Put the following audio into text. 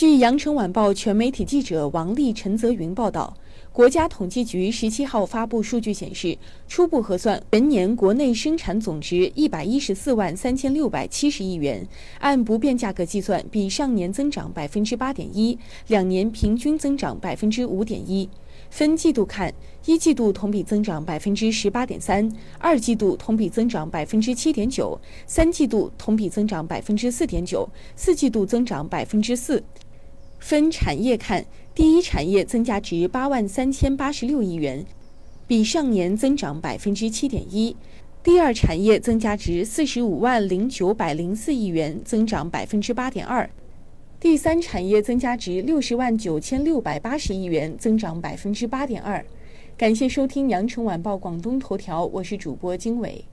据羊城晚报全媒体记者王丽、陈泽云报道，国家统计局十七号发布数据显示，初步核算，全年国内生产总值一百一十四万三千六百七十亿元，按不变价格计算，比上年增长百分之八点一，两年平均增长百分之五点一。分季度看，一季度同比增长百分之十八点三，二季度同比增长百分之七点九，三季度同比增长百分之四点九，四季度增长百分之四。分产业看，第一产业增加值八万三千八十六亿元，比上年增长百分之七点一；第二产业增加值四十五万零九百零四亿元，增长百分之八点二。第三产业增加值六十万九千六百八十亿元，增长百分之八点二。感谢收听羊城晚报广东头条，我是主播经纬。